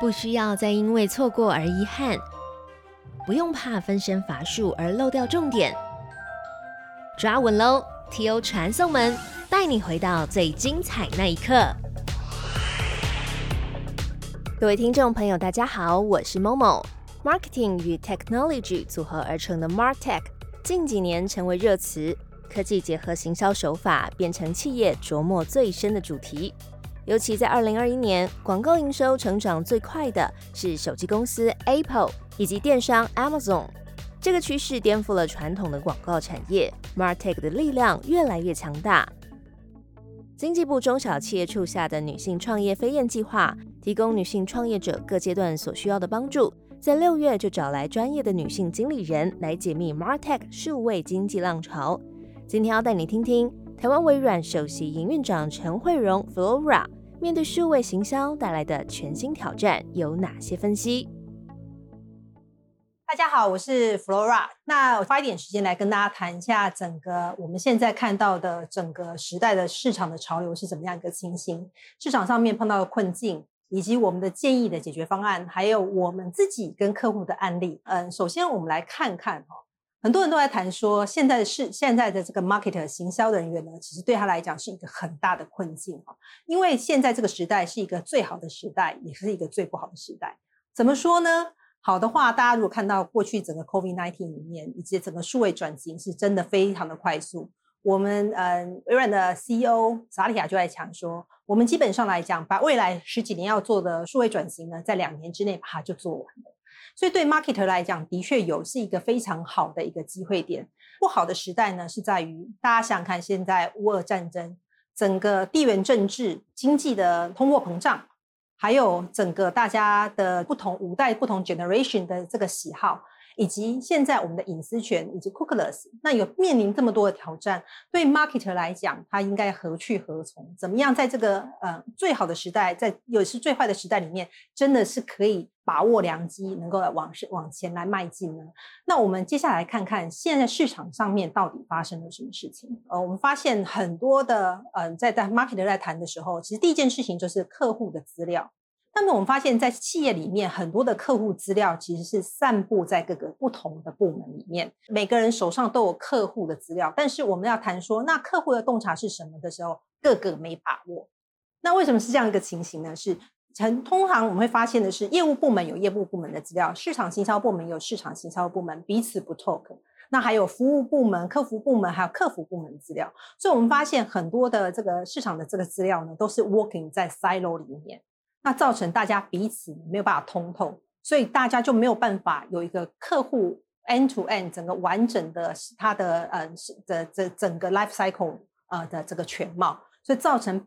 不需要再因为错过而遗憾，不用怕分身乏术而漏掉重点。抓稳喽！T.O. 传送门带你回到最精彩那一刻。各位听众朋友，大家好，我是 Momo。Marketing 与 Technology 组合而成的 MarTech 近几年成为热词，科技结合行销手法，变成企业琢磨最深的主题。尤其在二零二一年，广告营收成长最快的是手机公司 Apple 以及电商 Amazon。这个趋势颠覆了传统的广告产业，Martech 的力量越来越强大。经济部中小企业处下的女性创业飞燕计划，提供女性创业者各阶段所需要的帮助。在六月就找来专业的女性经理人来解密 Martech 数位经济浪潮。今天要带你听听台湾微软首席营运长陈慧荣 Flora。面对数位行销带来的全新挑战，有哪些分析？大家好，我是 Flora。那我花一点时间来跟大家谈一下整个我们现在看到的整个时代的市场的潮流是怎么样一个情形，市场上面碰到的困境，以及我们的建议的解决方案，还有我们自己跟客户的案例。嗯，首先我们来看看哈。很多人都在谈说，现在是现在的这个 market 行销的人员呢，其实对他来讲是一个很大的困境啊。因为现在这个时代是一个最好的时代，也是一个最不好的时代。怎么说呢？好的话，大家如果看到过去整个 COVID-19 里面，以及整个数位转型是真的非常的快速。我们嗯，微软的 CEO 萨利亚就在讲说，我们基本上来讲，把未来十几年要做的数位转型呢，在两年之内把它就做完了。所以对 marketer 来讲，的确有是一个非常好的一个机会点。不好的时代呢，是在于大家想想看，现在乌俄战争，整个地缘政治、经济的通货膨胀，还有整个大家的不同五代、不同 generation 的这个喜好。以及现在我们的隐私权以及 Cookless，那有面临这么多的挑战，对 marketer 来讲，他应该何去何从？怎么样在这个呃最好的时代，在也是最坏的时代里面，真的是可以把握良机，能够往是往前来迈进呢？那我们接下来看看现在市场上面到底发生了什么事情？呃，我们发现很多的呃在在 marketer 在谈的时候，其实第一件事情就是客户的资料。那么我们发现，在企业里面，很多的客户资料其实是散布在各个不同的部门里面，每个人手上都有客户的资料。但是我们要谈说，那客户的洞察是什么的时候，个个没把握。那为什么是这样一个情形呢？是成通常我们会发现的是，业务部门有业务部门的资料，市场行销部门有市场行销部门，彼此不 talk。那还有服务部门、客服部门，还有客服部门资料。所以我们发现很多的这个市场的这个资料呢，都是 working 在 silo 里面。那造成大家彼此没有办法通透，所以大家就没有办法有一个客户 end to end 整个完整的它的呃的这整个 life cycle 呃的这个全貌，所以造成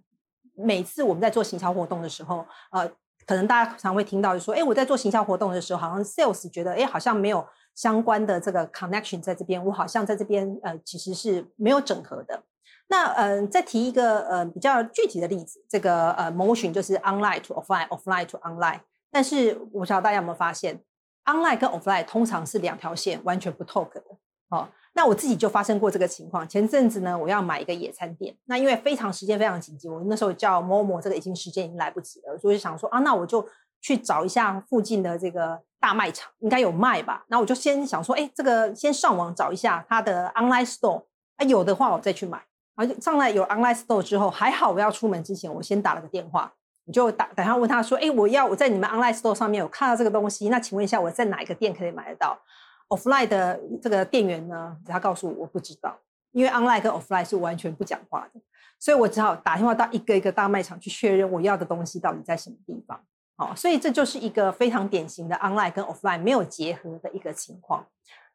每次我们在做行销活动的时候，呃，可能大家常会听到就说，哎，我在做行销活动的时候，好像 sales 觉得，哎，好像没有相关的这个 connection 在这边，我好像在这边呃其实是没有整合的。那嗯，再提一个呃比较具体的例子，这个呃 motion 就是 online to offline，offline to online。但是我不知道大家有没有发现，online 跟 offline 通常是两条线，完全不 talk 的。哦，那我自己就发生过这个情况。前阵子呢，我要买一个野餐垫，那因为非常时间非常紧急，我那时候叫某某，这个已经时间已经来不及了，所以想说啊，那我就去找一下附近的这个大卖场，应该有卖吧。那我就先想说，哎，这个先上网找一下它的 online store，啊有的话我再去买。而且上来有 online store 之后，还好我要出门之前，我先打了个电话，你就打，等下问他说：“哎，我要我在你们 online store 上面有看到这个东西，那请问一下，我在哪一个店可以买得到？offline 的这个店员呢？他告诉我我不知道，因为 online 跟 offline 是完全不讲话的，所以我只好打电话到一个一个大卖场去确认我要的东西到底在什么地方。好，所以这就是一个非常典型的 online 跟 offline 没有结合的一个情况。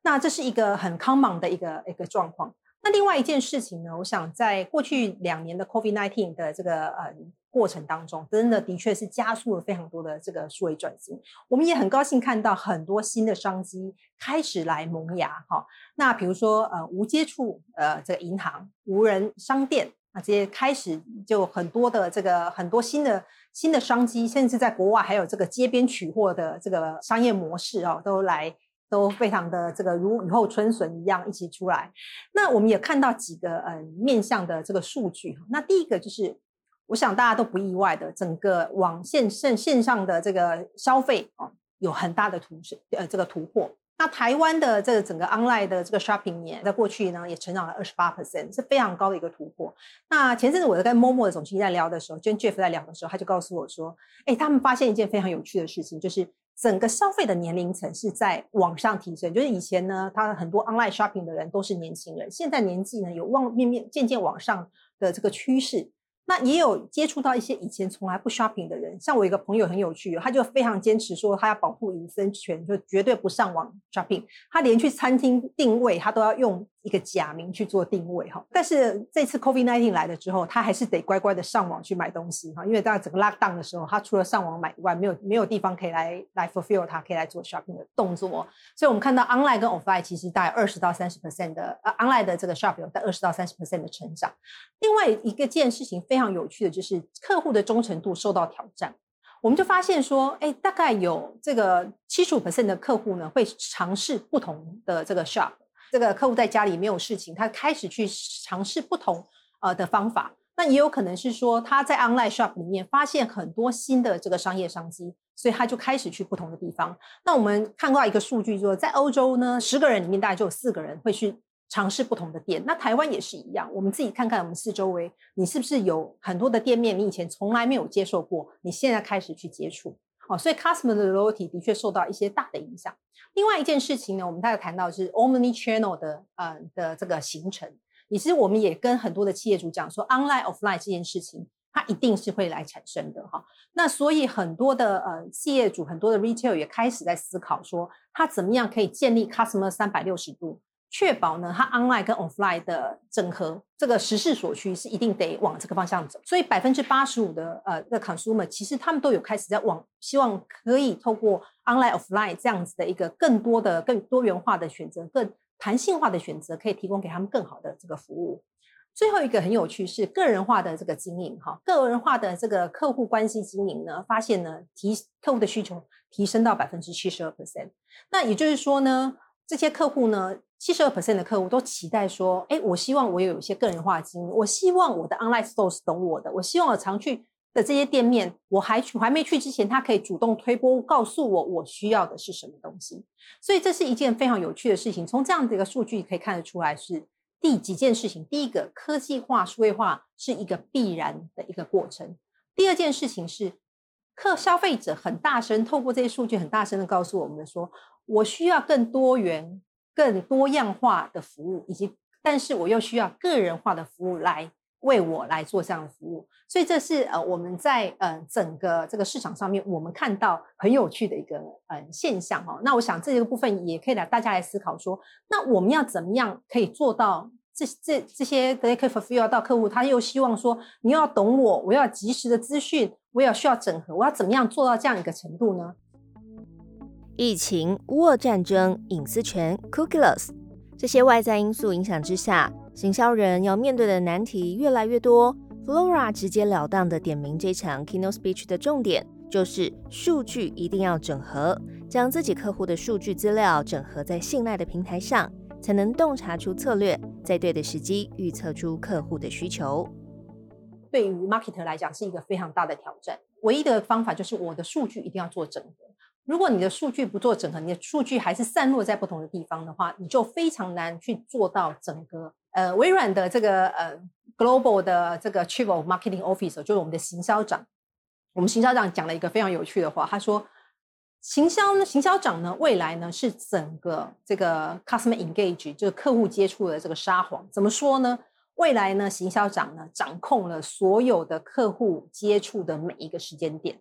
那这是一个很 common 的一个一个状况。那另外一件事情呢，我想在过去两年的 COVID-19 的这个呃过程当中，真的的确是加速了非常多的这个数位转型。我们也很高兴看到很多新的商机开始来萌芽哈。那比如说呃无接触呃这个银行、无人商店啊这些开始就很多的这个很多新的新的商机，甚至在国外还有这个街边取货的这个商业模式哦，都来。都非常的这个如雨后春笋一样一起出来。那我们也看到几个嗯面向的这个数据。那第一个就是，我想大家都不意外的，整个网线线线上的这个消费哦，有很大的突呃这个突破。那台湾的这个整个 online 的这个 shopping 年，在过去呢也成长了二十八 percent，是非常高的一个突破。那前阵子我在跟 Momo 的总经理在聊的时候，跟 Jeff 在聊的时候，他就告诉我说，哎，他们发现一件非常有趣的事情，就是整个消费的年龄层是在往上提升。就是以前呢，他很多 online shopping 的人都是年轻人，现在年纪呢有望面面渐渐往上的这个趋势。那也有接触到一些以前从来不 shopping 的人，像我一个朋友很有趣，他就非常坚持说他要保护隐私权，就绝对不上网 shopping，他连去餐厅定位他都要用。一个假名去做定位哈，但是这次 COVID-19 来了之后，他还是得乖乖的上网去买东西哈，因为在整个 lockdown 的时候，他除了上网买以外，没有没有地方可以来来 fulfill 他可以来做 shopping 的动作，所以我们看到 online 跟 offline 其实大概二十到三十 percent 的呃 online 的这个 shopping 在二十到三十 percent 的成长。另外一个件事情非常有趣的就是客户的忠诚度受到挑战，我们就发现说，哎，大概有这个七十五 percent 的客户呢会尝试不同的这个 shop。这个客户在家里没有事情，他开始去尝试不同呃的方法。那也有可能是说他在 online shop 里面发现很多新的这个商业商机，所以他就开始去不同的地方。那我们看到一个数据，说在欧洲呢，十个人里面大概就有四个人会去尝试不同的店。那台湾也是一样，我们自己看看我们四周围，你是不是有很多的店面，你以前从来没有接受过，你现在开始去接触。哦，所以 customer 的 loyalty 的确受到一些大的影响。另外一件事情呢，我们大概谈到是 omni channel 的呃的这个形成，其实我们也跟很多的企业主讲说，online offline 这件事情，它一定是会来产生的哈。那所以很多的呃企业主，很多的 retail 也开始在思考说，它怎么样可以建立 customer 三百六十度。确保呢，它 online 跟 offline 的整合，这个时势所趋是一定得往这个方向走。所以百分之八十五的呃的 consumer 其实他们都有开始在往，希望可以透过 online offline 这样子的一个更多的、更多元化的选择、更弹性化的选择，可以提供给他们更好的这个服务。最后一个很有趣是个人化的这个经营哈，个人化的这个客户关系经营呢，发现呢提客户的需求提升到百分之七十二 percent。那也就是说呢，这些客户呢。七十二 percent 的客户都期待说：“哎，我希望我有一些个人化的经营，我希望我的 online stores 懂我的，我希望我常去的这些店面，我还去还没去之前，他可以主动推波告诉我我需要的是什么东西。所以这是一件非常有趣的事情。从这样的一个数据可以看得出来，是第几件事情。第一个，科技化、数位化是一个必然的一个过程。第二件事情是，客消费者很大声透过这些数据，很大声的告诉我们说，我需要更多元。更多样化的服务，以及但是我又需要个人化的服务来为我来做这样的服务，所以这是呃我们在呃整个这个市场上面我们看到很有趣的一个呃现象哈。那我想这个部分也可以来大家来思考说，那我们要怎么样可以做到这这这些 d e l i fulfill 到客户，他又希望说你要懂我，我要及时的资讯，我也需要整合，我要怎么样做到这样一个程度呢？疫情、乌俄战争、隐私权、cookieless 这些外在因素影响之下，行销人要面对的难题越来越多。Flora 直截了当的点名这场 keynote speech 的重点，就是数据一定要整合，将自己客户的数据资料整合在信赖的平台上，才能洞察出策略，在对的时机预测出客户的需求。对于 marketer 来讲，是一个非常大的挑战。唯一的方法就是我的数据一定要做整合。如果你的数据不做整合，你的数据还是散落在不同的地方的话，你就非常难去做到整个呃微软的这个呃 global 的这个 chief marketing officer，就是我们的行销长。我们行销长讲了一个非常有趣的话，他说：行销呢，行销长呢，未来呢是整个这个 customer engage，就是客户接触的这个沙皇。怎么说呢？未来呢，行销长呢掌控了所有的客户接触的每一个时间点。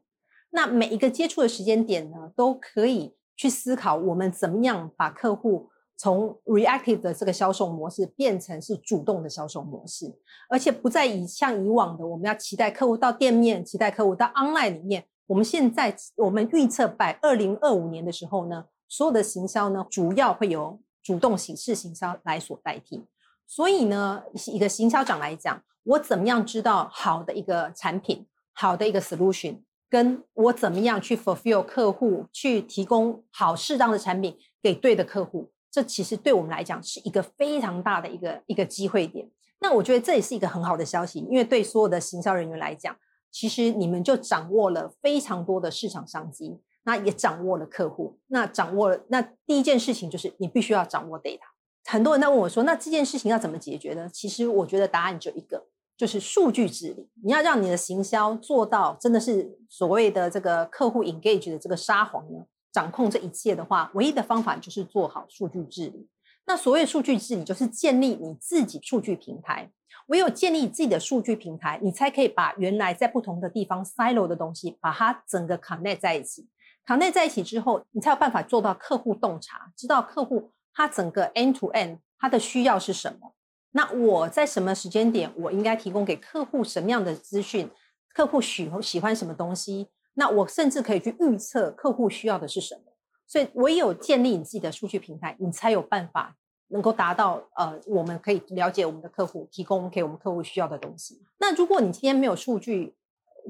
那每一个接触的时间点呢，都可以去思考我们怎么样把客户从 reactive 的这个销售模式变成是主动的销售模式，而且不再以像以往的我们要期待客户到店面，期待客户到 online 里面。我们现在我们预测 by 二零二五年的时候呢，所有的行销呢，主要会由主动形式行销来所代替。所以呢，一个行销长来讲，我怎么样知道好的一个产品，好的一个 solution？跟我怎么样去 fulfill 客户，去提供好适当的产品给对的客户，这其实对我们来讲是一个非常大的一个一个机会点。那我觉得这也是一个很好的消息，因为对所有的行销人员来讲，其实你们就掌握了非常多的市场商机，那也掌握了客户，那掌握了那第一件事情就是你必须要掌握 data。很多人在问我说，那这件事情要怎么解决呢？其实我觉得答案就一个，就是数据治理。你要让你的行销做到真的是所谓的这个客户 engage 的这个沙皇呢，掌控这一切的话，唯一的方法就是做好数据治理。那所谓数据治理，就是建立你自己数据平台。唯有建立自己的数据平台，你才可以把原来在不同的地方 silo 的东西，把它整个 connect 在一起。connect 在一起之后，你才有办法做到客户洞察，知道客户它整个 end to end 它的需要是什么。那我在什么时间点，我应该提供给客户什么样的资讯？客户喜喜欢什么东西？那我甚至可以去预测客户需要的是什么。所以，唯有建立你自己的数据平台，你才有办法能够达到呃，我们可以了解我们的客户，提供给我们客户需要的东西。那如果你今天没有数据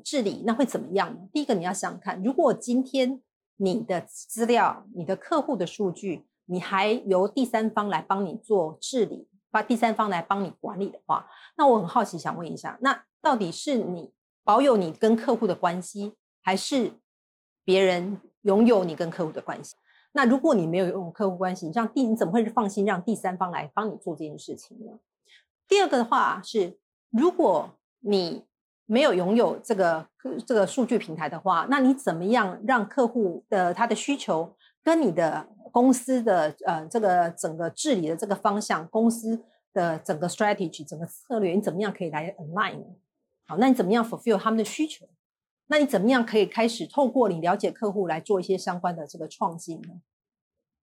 治理，那会怎么样？第一个，你要想想看，如果今天你的资料、你的客户的数据，你还由第三方来帮你做治理，把第三方来帮你管理的话，那我很好奇，想问一下，那到底是你保有你跟客户的关系，还是别人？拥有你跟客户的关系，那如果你没有拥有客户关系，你让第你怎么会放心让第三方来帮你做这件事情呢？第二个的话是，如果你没有拥有这个这个数据平台的话，那你怎么样让客户的他的需求跟你的公司的呃这个整个治理的这个方向，公司的整个 strategy 整个策略，你怎么样可以来 align？好，那你怎么样 fulfill 他们的需求？那你怎么样可以开始透过你了解客户来做一些相关的这个创新呢？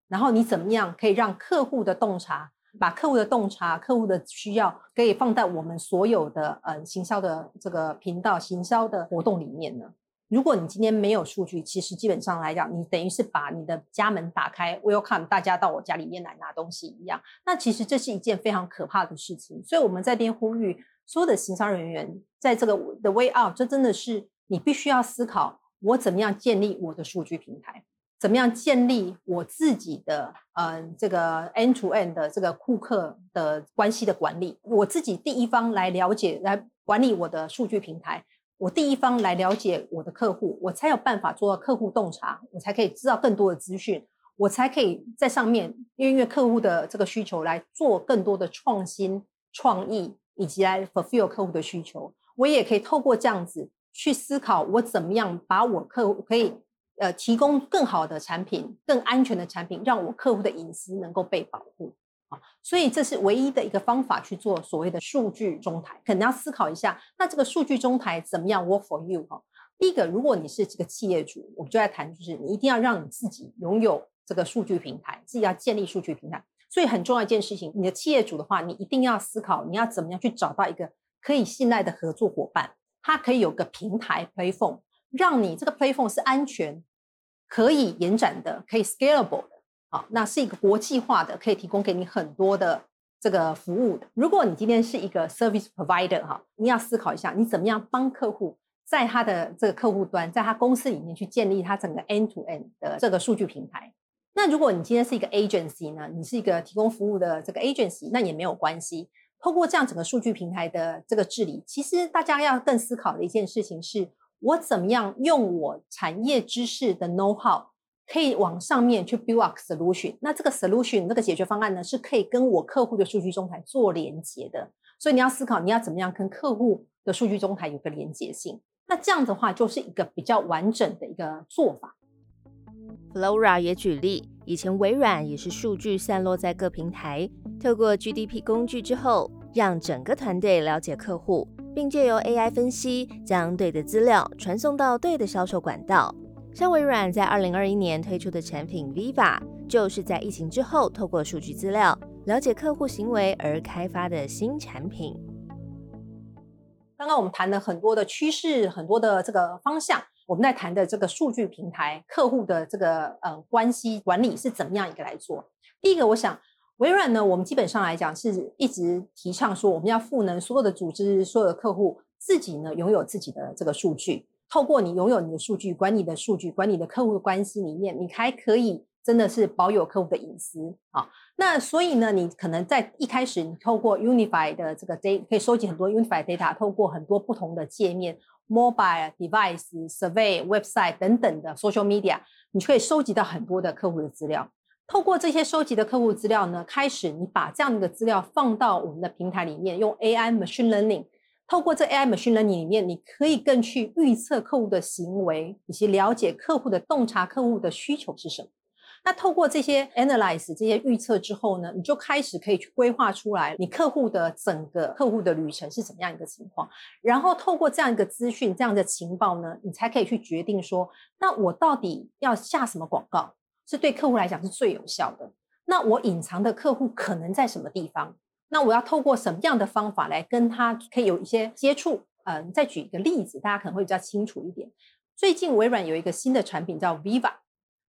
然后你怎么样可以让客户的洞察，把客户的洞察、客户的需要，可以放在我们所有的呃行销的这个频道、行销的活动里面呢？如果你今天没有数据，其实基本上来讲，你等于是把你的家门打开，welcome 大家到我家里面来拿东西一样。那其实这是一件非常可怕的事情。所以我们在边呼吁所有的行销人员，在这个的 way out，这真的是。你必须要思考，我怎么样建立我的数据平台，怎么样建立我自己的嗯这个 end to end 的这个顾客的关系的管理，我自己第一方来了解来管理我的数据平台，我第一方来了解我的客户，我才有办法做到客户洞察，我才可以知道更多的资讯，我才可以在上面因为客户的这个需求来做更多的创新创意，以及来 fulfill 客户的需求，我也可以透过这样子。去思考我怎么样把我客户可以呃提供更好的产品、更安全的产品，让我客户的隐私能够被保护啊！所以这是唯一的一个方法去做所谓的数据中台。可能要思考一下，那这个数据中台怎么样 work for you 哈？第一个，如果你是这个企业主，我们就在谈，就是你一定要让你自己拥有这个数据平台，自己要建立数据平台。所以很重要一件事情，你的企业主的话，你一定要思考你要怎么样去找到一个可以信赖的合作伙伴。它可以有个平台 platform，让你这个 platform 是安全、可以延展的、可以 scalable 的。好，那是一个国际化的，可以提供给你很多的这个服务的。如果你今天是一个 service provider 哈，你要思考一下，你怎么样帮客户在他的这个客户端，在他公司里面去建立他整个 end to end 的这个数据平台。那如果你今天是一个 agency 呢，你是一个提供服务的这个 agency，那也没有关系。透过这样整个数据平台的这个治理，其实大家要更思考的一件事情是：我怎么样用我产业知识的 know how，可以往上面去 build up solution。那这个 solution 那个解决方案呢，是可以跟我客户的数据中台做连接的。所以你要思考，你要怎么样跟客户的数据中台有个连接性。那这样的话，就是一个比较完整的一个做法。Flora 也举例，以前微软也是数据散落在各平台，透过 GDP 工具之后，让整个团队了解客户，并借由 AI 分析，将对的资料传送到对的销售管道。像微软在2021年推出的产品 Viva，就是在疫情之后，透过数据资料了解客户行为而开发的新产品。刚刚我们谈了很多的趋势，很多的这个方向。我们在谈的这个数据平台客户的这个呃关系管理是怎么样一个来做？第一个，我想微软呢，我们基本上来讲是一直提倡说，我们要赋能所有的组织、所有的客户自己呢拥有自己的这个数据。透过你拥有你的数据，管你的数据，管你的客户的关系里面，你还可以。真的是保有客户的隐私啊。那所以呢，你可能在一开始，你透过 Unify 的这个 data 可以收集很多 Unify data，透过很多不同的界面，mobile device、survey、website 等等的 social media，你可以收集到很多的客户的资料。透过这些收集的客户资料呢，开始你把这样的资料放到我们的平台里面，用 AI machine learning。透过这 AI machine learning 里面，你可以更去预测客户的行为，以及了解客户的洞察客户的需求是什么。那透过这些 analyze 这些预测之后呢，你就开始可以去规划出来你客户的整个客户的旅程是怎么样一个情况。然后透过这样一个资讯、这样的情报呢，你才可以去决定说，那我到底要下什么广告是对客户来讲是最有效的？那我隐藏的客户可能在什么地方？那我要透过什么样的方法来跟他可以有一些接触？嗯，再举一个例子，大家可能会比较清楚一点。最近微软有一个新的产品叫 Viva，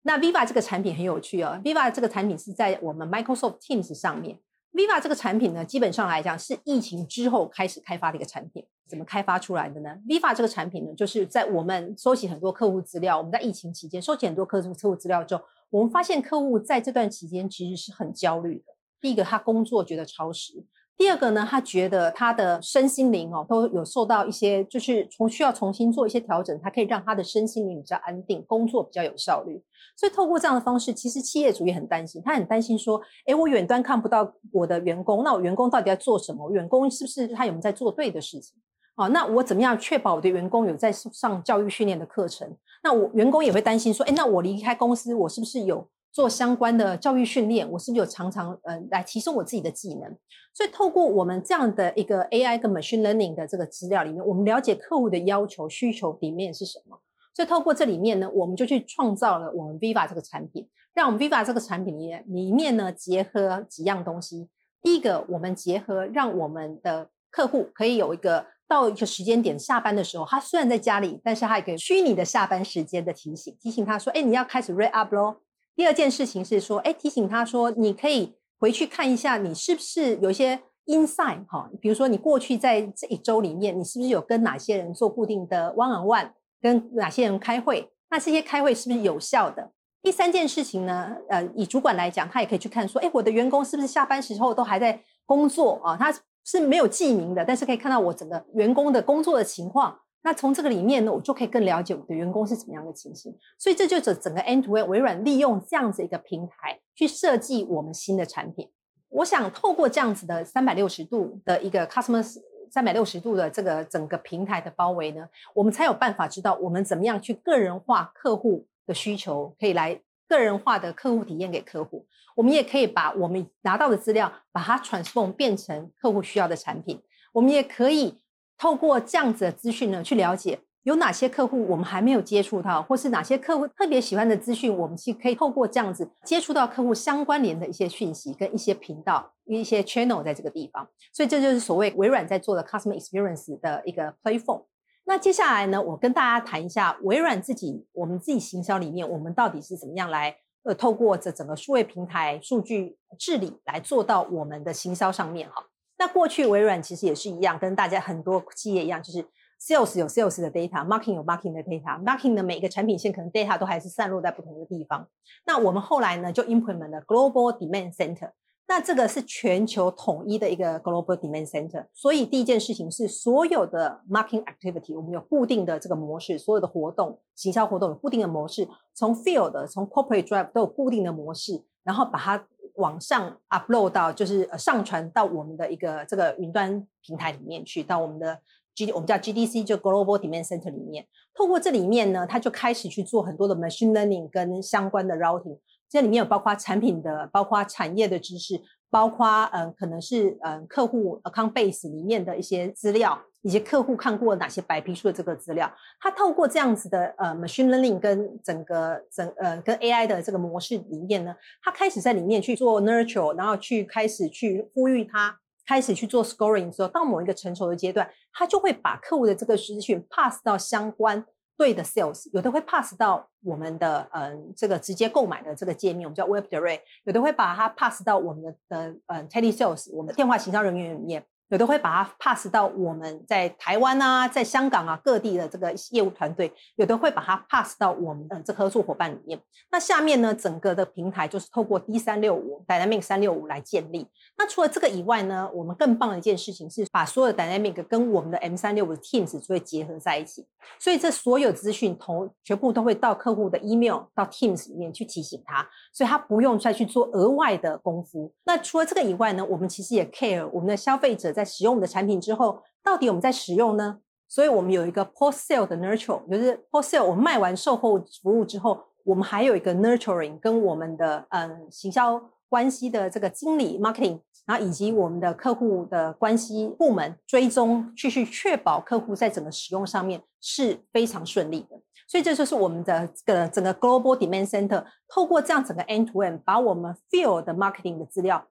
那 Viva 这个产品很有趣哦。Viva 这个产品是在我们 Microsoft Teams 上面。Viva 这个产品呢，基本上来讲是疫情之后开始开发的一个产品。怎么开发出来的呢？Viva 这个产品呢，就是在我们收集很多客户资料，我们在疫情期间收集很多客户客户资料之后，我们发现客户在这段期间其实是很焦虑的。第一个，他工作觉得超时；第二个呢，他觉得他的身心灵哦都有受到一些，就是从需要重新做一些调整，他可以让他的身心灵比较安定，工作比较有效率。所以透过这样的方式，其实企业主也很担心，他很担心说：，诶，我远端看不到我的员工，那我员工到底在做什么？员工是不是他有没有在做对的事情？哦，那我怎么样确保我的员工有在上教育训练的课程？那我员工也会担心说：，诶，那我离开公司，我是不是有？做相关的教育训练，我是不是有常常呃来提升我自己的技能？所以透过我们这样的一个 AI 跟 machine learning 的这个资料里面，我们了解客户的要求需求里面是什么。所以透过这里面呢，我们就去创造了我们 Viva 这个产品，让我们 Viva 这个产品里面里面呢结合几样东西。第一个，我们结合让我们的客户可以有一个到一个时间点下班的时候，他虽然在家里，但是他一个虚拟的下班时间的提醒，提醒他说：“哎，你要开始 read up 咯。第二件事情是说，哎，提醒他说，你可以回去看一下，你是不是有一些 insight 哈？比如说，你过去在这一周里面，你是不是有跟哪些人做固定的 one on one，跟哪些人开会？那这些开会是不是有效的？第三件事情呢？呃，以主管来讲，他也可以去看说，哎，我的员工是不是下班时候都还在工作啊？他是没有记名的，但是可以看到我整个员工的工作的情况。那从这个里面呢，我就可以更了解我的员工是怎么样的情形。所以这就是整个 end to end 微软利用这样子一个平台去设计我们新的产品。我想透过这样子的三百六十度的一个 customer 三百六十度的这个整个平台的包围呢，我们才有办法知道我们怎么样去个人化客户的需求，可以来个人化的客户体验给客户。我们也可以把我们拿到的资料，把它 transform 变成客户需要的产品。我们也可以。透过这样子的资讯呢，去了解有哪些客户我们还没有接触到，或是哪些客户特别喜欢的资讯，我们去可以透过这样子接触到客户相关联的一些讯息跟一些频道、一些 channel 在这个地方。所以这就是所谓微软在做的 customer experience 的一个 platform。那接下来呢，我跟大家谈一下微软自己我们自己行销里面，我们到底是怎么样来呃透过这整个数位平台数据治理来做到我们的行销上面哈。那过去微软其实也是一样，跟大家很多企业一样，就是 sales 有 sales 的 data，marketing 有 marketing 的 data，marketing 的每个产品线可能 data 都还是散落在不同的地方。那我们后来呢就 implement 了 global demand center，那这个是全球统一的一个 global demand center。所以第一件事情是所有的 marketing activity 我们有固定的这个模式，所有的活动、行销活动有固定的模式，从 field 从 corporate drive 都有固定的模式，然后把它。往上 upload 到就是上传到我们的一个这个云端平台里面去，到我们的 G 我们叫 GDC 就 Global Demand Center 里面。透过这里面呢，它就开始去做很多的 machine learning 跟相关的 routing。这里面有包括产品的，包括产业的知识，包括嗯可能是嗯客户 account base 里面的一些资料。以及客户看过哪些白皮书的这个资料，他透过这样子的呃 machine learning 跟整个整呃跟 AI 的这个模式里面呢，他开始在里面去做 nurture，然后去开始去呼吁他开始去做 scoring 之后，到某一个成熟的阶段，他就会把客户的这个资讯 pass 到相关对的 sales，有的会 pass 到我们的嗯这个直接购买的这个界面，我们叫 web direct，有的会把它 pass 到我们的的嗯 tele sales，我们电话行销人员里面。有的会把它 pass 到我们在台湾啊，在香港啊各地的这个业务团队，有的会把它 pass 到我们的这合作伙伴里面。那下面呢，整个的平台就是透过 D 三六五 Dynamic 三六五来建立。那除了这个以外呢，我们更棒的一件事情是把所有的 Dynamic 跟我们的 M 三六五 Teams 会结合在一起，所以这所有资讯同全部都会到客户的 email 到 Teams 里面去提醒他，所以他不用再去做额外的功夫。那除了这个以外呢，我们其实也 care 我们的消费者。在使用我们的产品之后，到底我们在使用呢？所以我们有一个 post sale 的 nurture，就是 post sale 我们卖完售后服务之后，我们还有一个 nurturing，跟我们的嗯行销关系的这个经理 marketing，然后以及我们的客户的关系部门追踪，去去确保客户在整个使用上面是非常顺利的。所以这就是我们的这个整个 global demand center，透过这样整个 end to end，把我们 field 的 marketing 的资料。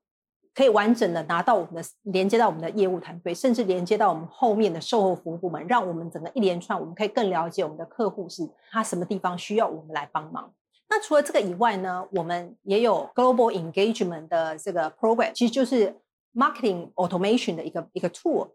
可以完整的拿到我们的连接到我们的业务团队，甚至连接到我们后面的售后服务部门，让我们整个一连串，我们可以更了解我们的客户是他什么地方需要我们来帮忙。那除了这个以外呢，我们也有 global engagement 的这个 program，其实就是 marketing automation 的一个一个 tool。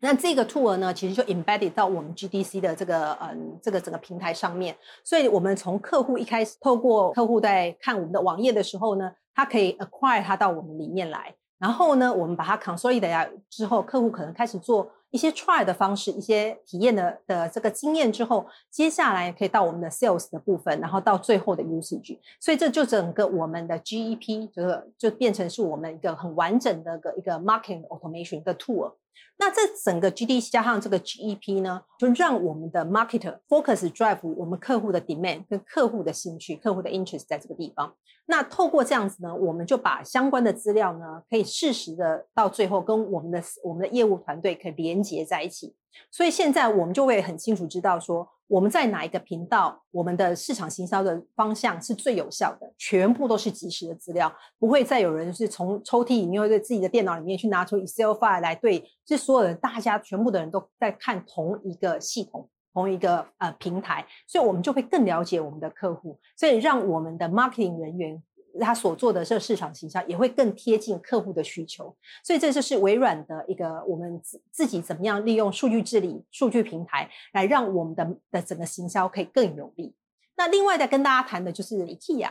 那这个 tool 呢，其实就 embedded 到我们 GDC 的这个嗯这个整个平台上面，所以我们从客户一开始，透过客户在看我们的网页的时候呢。它可以 acquire 它到我们里面来，然后呢，我们把它 consolidate 之后，客户可能开始做一些 try 的方式，一些体验的的这个经验之后，接下来可以到我们的 sales 的部分，然后到最后的 usage，所以这就整个我们的 GEP 就是就变成是我们一个很完整的个一个 marketing automation 的 tool。那这整个 GDC 加上这个 GEP 呢，就让我们的 marketer focus drive 我们客户的 demand 跟客户的兴趣、客户的 interest 在这个地方。那透过这样子呢，我们就把相关的资料呢，可以适时的到最后跟我们的我们的业务团队可以连接在一起。所以现在我们就会很清楚知道说。我们在哪一个频道，我们的市场行销的方向是最有效的，全部都是及时的资料，不会再有人是从抽屉里面或者自己的电脑里面去拿出 Excel file 来对，是所有的大家全部的人都在看同一个系统，同一个呃平台，所以我们就会更了解我们的客户，所以让我们的 marketing 人员。他所做的这市场形象也会更贴近客户的需求，所以这就是微软的一个我们自自己怎么样利用数据治理、数据平台来让我们的的整个行销可以更有利。那另外再跟大家谈的就是 IKEA。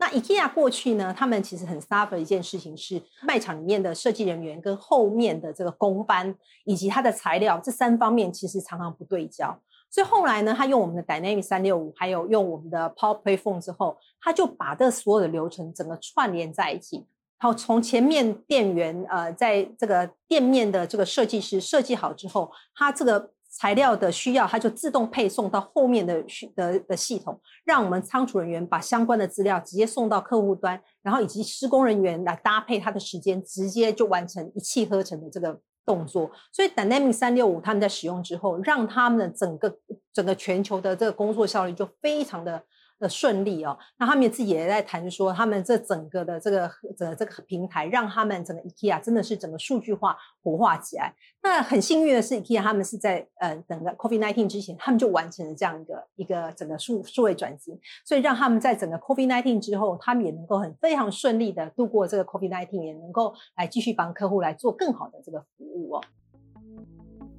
那 IKEA 过去呢，他们其实很 suffer 一件事情是卖场里面的设计人员跟后面的这个工班以及它的材料这三方面其实常常不对焦。所以后来呢，他用我们的 Dynamic 三六五，还有用我们的 Power Platform 之后，他就把这所有的流程整个串联在一起。好，从前面店员呃，在这个店面的这个设计师设计好之后，他这个材料的需要，他就自动配送到后面的的的系统，让我们仓储人员把相关的资料直接送到客户端，然后以及施工人员来搭配他的时间，直接就完成一气呵成的这个。动作，所以 Dynamic 三六五他们在使用之后，让他们的整个整个全球的这个工作效率就非常的。的顺利哦，那他们自己也在谈说，他们这整个的这个的这个平台，让他们整个 IKEA 真的是整个数据化活化起来。那很幸运的是，IKEA 他们是在呃整个 Covid nineteen 之前，他们就完成了这样一个一个整个数数位转型，所以让他们在整个 Covid nineteen 之后，他们也能够很非常顺利的度过这个 Covid nineteen，也能够来继续帮客户来做更好的这个服务哦。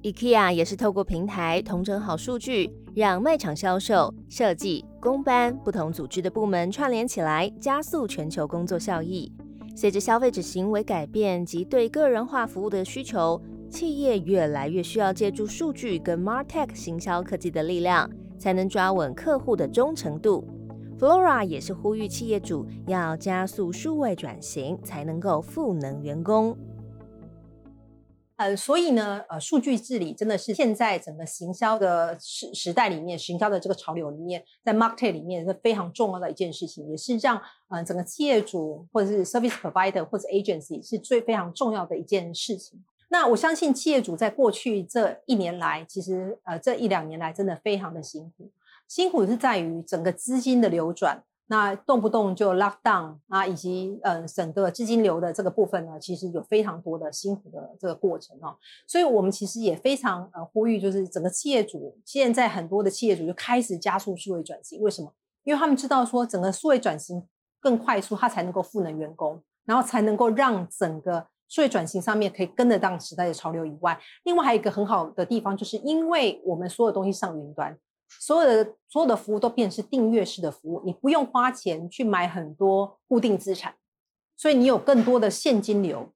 IKEA 也是透过平台统整好数据，让卖场销售、设计、工班不同组织的部门串联起来，加速全球工作效益。随着消费者行为改变及对个人化服务的需求，企业越来越需要借助数据跟 Martech 行销科技的力量，才能抓稳客户的忠诚度。Flora 也是呼吁企业主要加速数位转型，才能够赋能员工。呃，所以呢，呃，数据治理真的是现在整个行销的时时代里面，行销的这个潮流里面，在 market 里面是非常重要的一件事情，也是让呃整个企业主或者是 service provider 或者 agency 是最非常重要的一件事情。那我相信企业主在过去这一年来，其实呃这一两年来真的非常的辛苦，辛苦是在于整个资金的流转。那动不动就 lock down 啊，以及呃整个资金流的这个部分呢，其实有非常多的辛苦的这个过程哦。所以我们其实也非常呃呼吁，就是整个企业主现在很多的企业主就开始加速数位转型。为什么？因为他们知道说整个数位转型更快速，它才能够赋能员工，然后才能够让整个数位转型上面可以跟得上时代的潮流以外，另外还有一个很好的地方，就是因为我们所有东西上云端，所有的所有的服务都变成是订阅式的服务，你不用花钱去买很多固定资产，所以你有更多的现金流。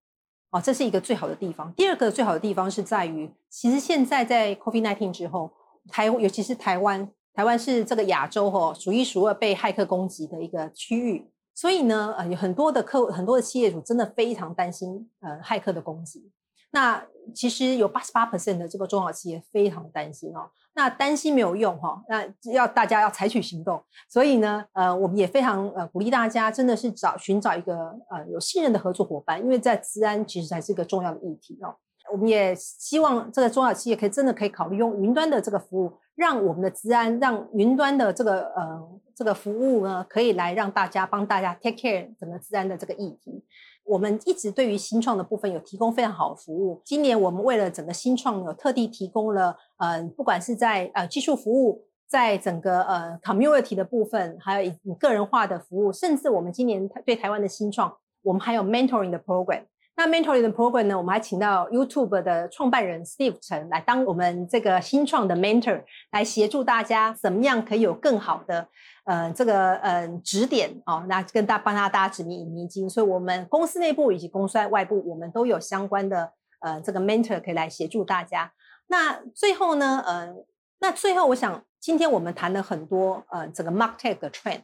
哦，这是一个最好的地方。第二个最好的地方是在于，其实现在在 COVID-19 之后，台尤其是台湾，台湾是这个亚洲哦数一数二被骇客攻击的一个区域，所以呢，呃，有很多的客很多的企业主真的非常担心呃骇客的攻击。那其实有八十八 percent 的这个中小企业非常担心哦。那担心没有用哈，那要大家要采取行动。所以呢，呃，我们也非常呃鼓励大家，真的是找寻找一个呃有信任的合作伙伴，因为在治安其实才是一个重要的议题哦。我们也希望这个中小企业可以真的可以考虑用云端的这个服务，让我们的治安，让云端的这个呃这个服务呢，可以来让大家帮大家 take care 整个治安的这个议题。我们一直对于新创的部分有提供非常好的服务。今年我们为了整个新创有特地提供了，呃，不管是在呃技术服务，在整个呃 community 的部分，还有以个人化的服务，甚至我们今年对台湾的新创，我们还有 mentoring 的 program。那 mentoring 的 program 呢，我们还请到 YouTube 的创办人 Steve 陈来当我们这个新创的 mentor，来协助大家怎么样可以有更好的。呃，这个呃指点哦，那跟大帮大家指明迷津，所以我们公司内部以及公司外部，我们都有相关的呃这个 mentor 可以来协助大家。那最后呢，呃，那最后我想，今天我们谈了很多呃整个 market 的 trend，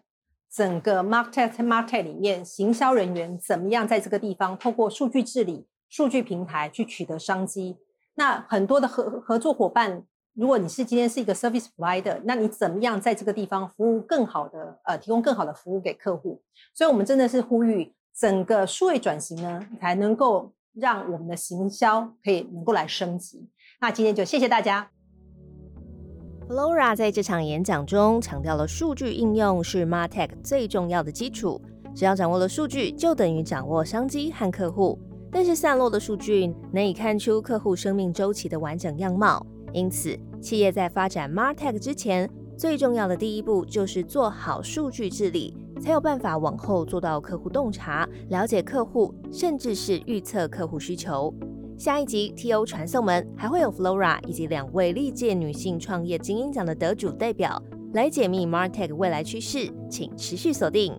整个 market market 里面，行销人员怎么样在这个地方透过数据治理、数据平台去取得商机？那很多的合合作伙伴。如果你是今天是一个 service provider，那你怎么样在这个地方服务更好的呃，提供更好的服务给客户？所以，我们真的是呼吁整个数位转型呢，才能够让我们的行销可以能够来升级。那今天就谢谢大家。Flora 在这场演讲中强调了数据应用是 Martech 最重要的基础，只要掌握了数据，就等于掌握商机和客户。但是散落的数据难以看出客户生命周期的完整样貌。因此，企业在发展 Martech 之前，最重要的第一步就是做好数据治理，才有办法往后做到客户洞察、了解客户，甚至是预测客户需求。下一集 TO 传送门还会有 Flora 以及两位历届女性创业精英奖的得主代表来解密 Martech 未来趋势，请持续锁定。